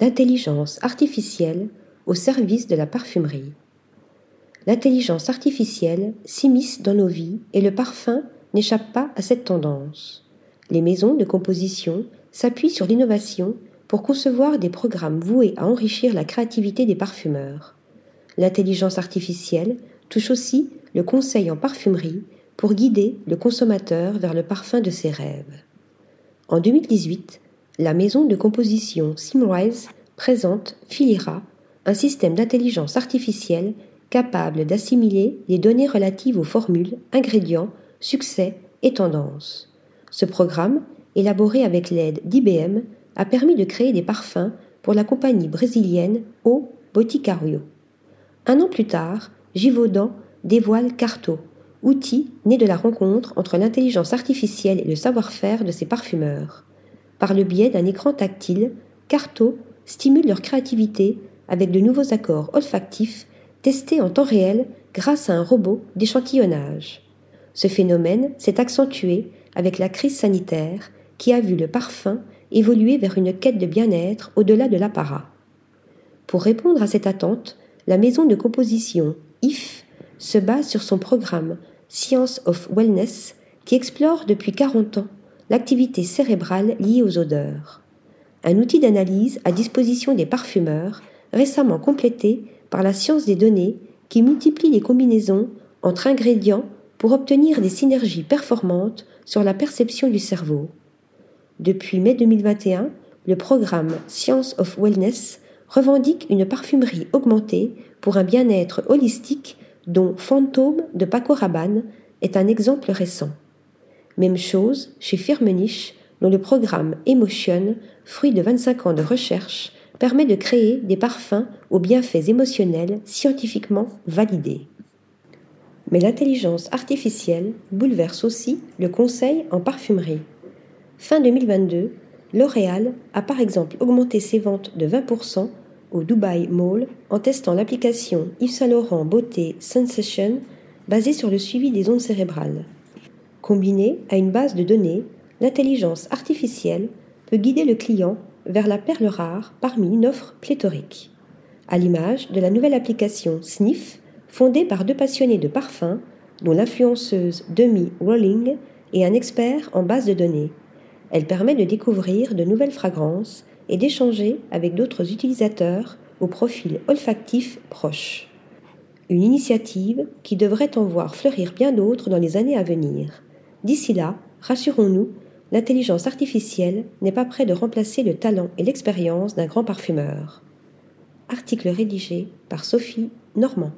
L'intelligence artificielle au service de la parfumerie. L'intelligence artificielle s'immisce dans nos vies et le parfum n'échappe pas à cette tendance. Les maisons de composition s'appuient sur l'innovation pour concevoir des programmes voués à enrichir la créativité des parfumeurs. L'intelligence artificielle touche aussi le conseil en parfumerie pour guider le consommateur vers le parfum de ses rêves. En 2018, la maison de composition Simrise présente Filira, un système d'intelligence artificielle capable d'assimiler les données relatives aux formules, ingrédients, succès et tendances. Ce programme, élaboré avec l'aide d'IBM, a permis de créer des parfums pour la compagnie brésilienne O Boticario. Un an plus tard, Givaudan dévoile Carto, outil né de la rencontre entre l'intelligence artificielle et le savoir-faire de ses parfumeurs. Par le biais d'un écran tactile, Carto stimule leur créativité avec de nouveaux accords olfactifs testés en temps réel grâce à un robot d'échantillonnage. Ce phénomène s'est accentué avec la crise sanitaire qui a vu le parfum évoluer vers une quête de bien-être au-delà de l'apparat. Pour répondre à cette attente, la maison de composition IF se base sur son programme Science of Wellness qui explore depuis 40 ans l'activité cérébrale liée aux odeurs. Un outil d'analyse à disposition des parfumeurs, récemment complété par la science des données qui multiplie les combinaisons entre ingrédients pour obtenir des synergies performantes sur la perception du cerveau. Depuis mai 2021, le programme Science of Wellness revendique une parfumerie augmentée pour un bien-être holistique dont Fantôme de Paco Rabanne est un exemple récent. Même chose chez Firmenich, dont le programme Emotion, fruit de 25 ans de recherche, permet de créer des parfums aux bienfaits émotionnels scientifiquement validés. Mais l'intelligence artificielle bouleverse aussi le conseil en parfumerie. Fin 2022, L'Oréal a par exemple augmenté ses ventes de 20% au Dubai Mall en testant l'application Yves Saint Laurent Beauté Sensation basée sur le suivi des ondes cérébrales. Combinée à une base de données, l'intelligence artificielle peut guider le client vers la perle rare parmi une offre pléthorique. À l'image de la nouvelle application Sniff, fondée par deux passionnés de parfums, dont l'influenceuse Demi Rolling et un expert en base de données. Elle permet de découvrir de nouvelles fragrances et d'échanger avec d'autres utilisateurs au profil olfactif proche. Une initiative qui devrait en voir fleurir bien d'autres dans les années à venir. D'ici là, rassurons-nous, l'intelligence artificielle n'est pas près de remplacer le talent et l'expérience d'un grand parfumeur. Article rédigé par Sophie Normand.